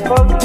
la.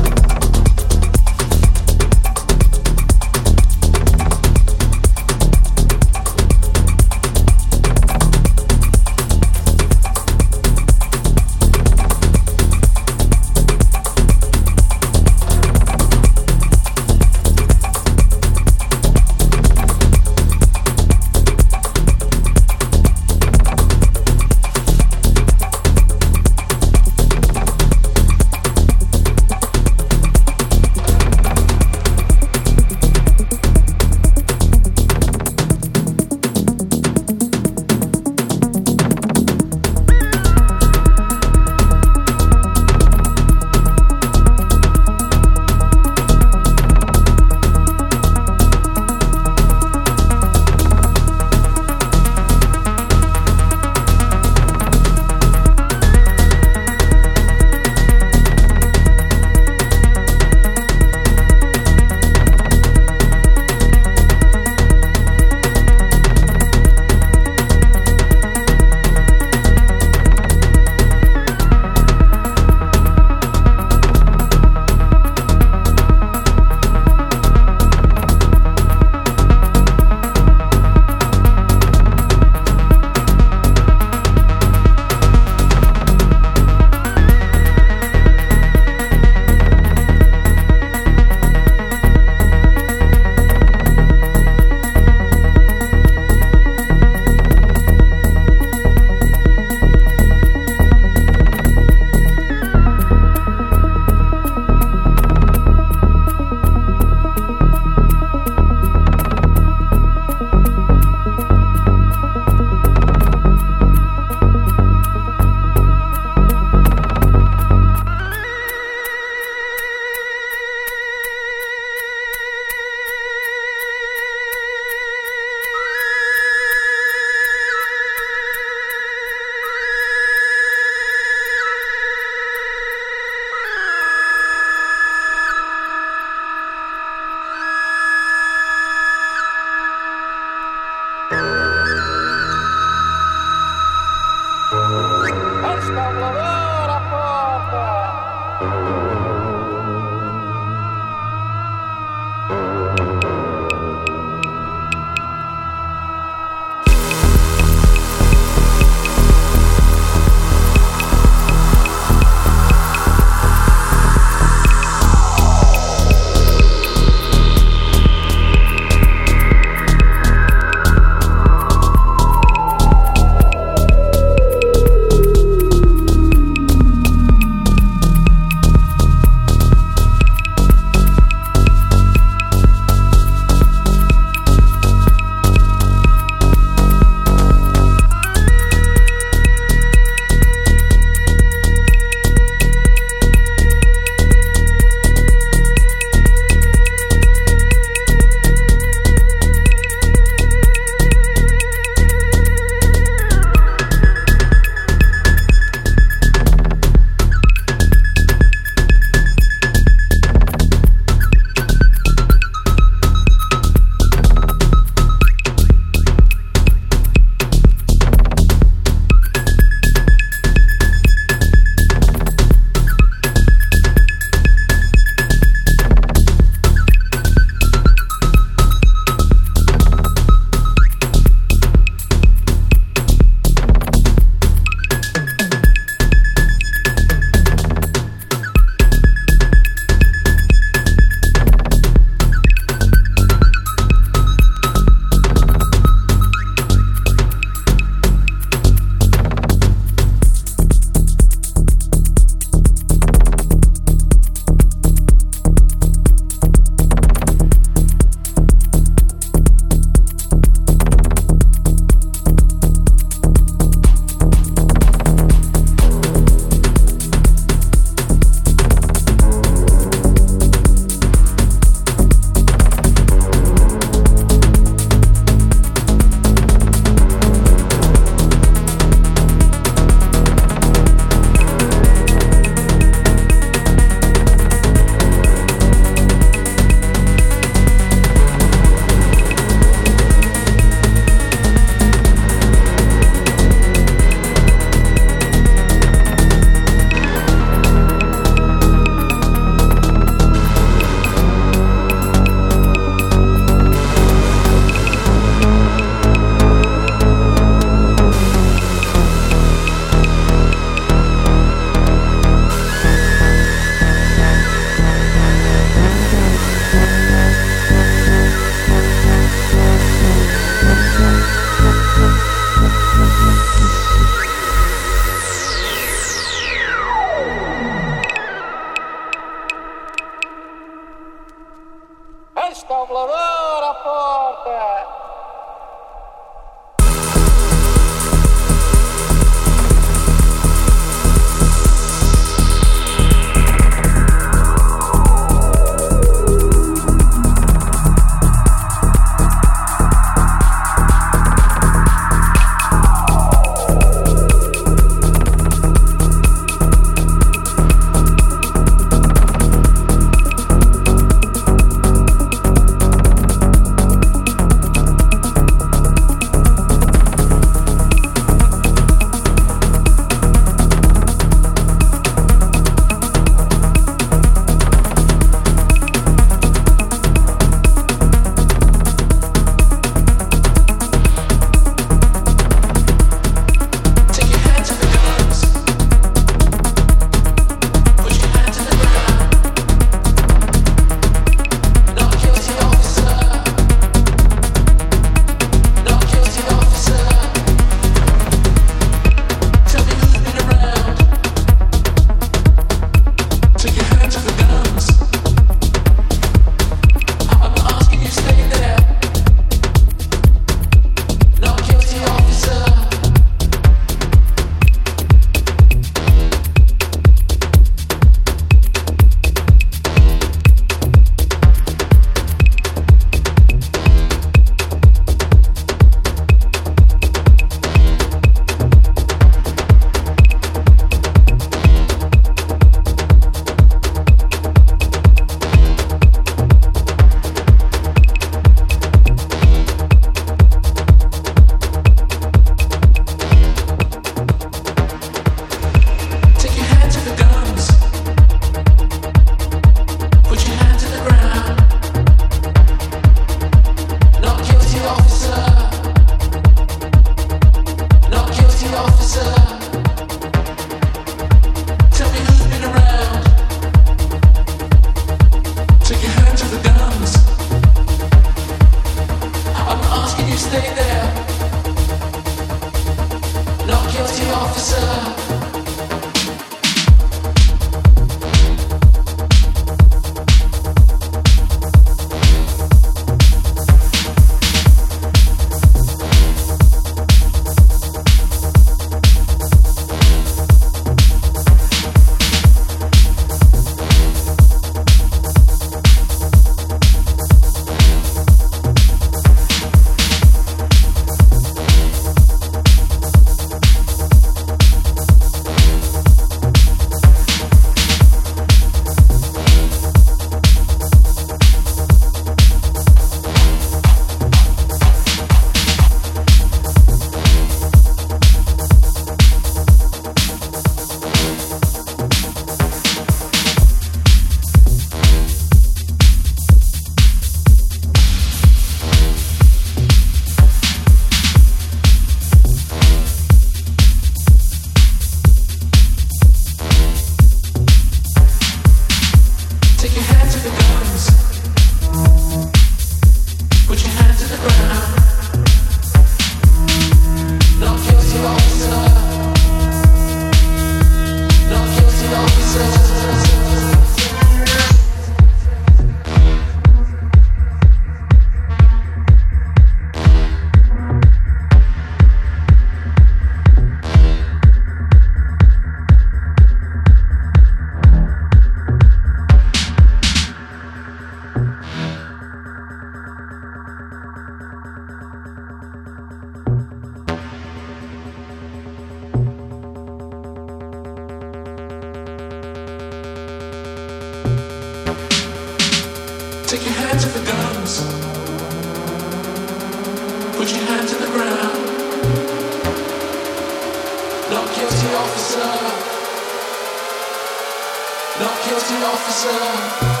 Not guilty officer.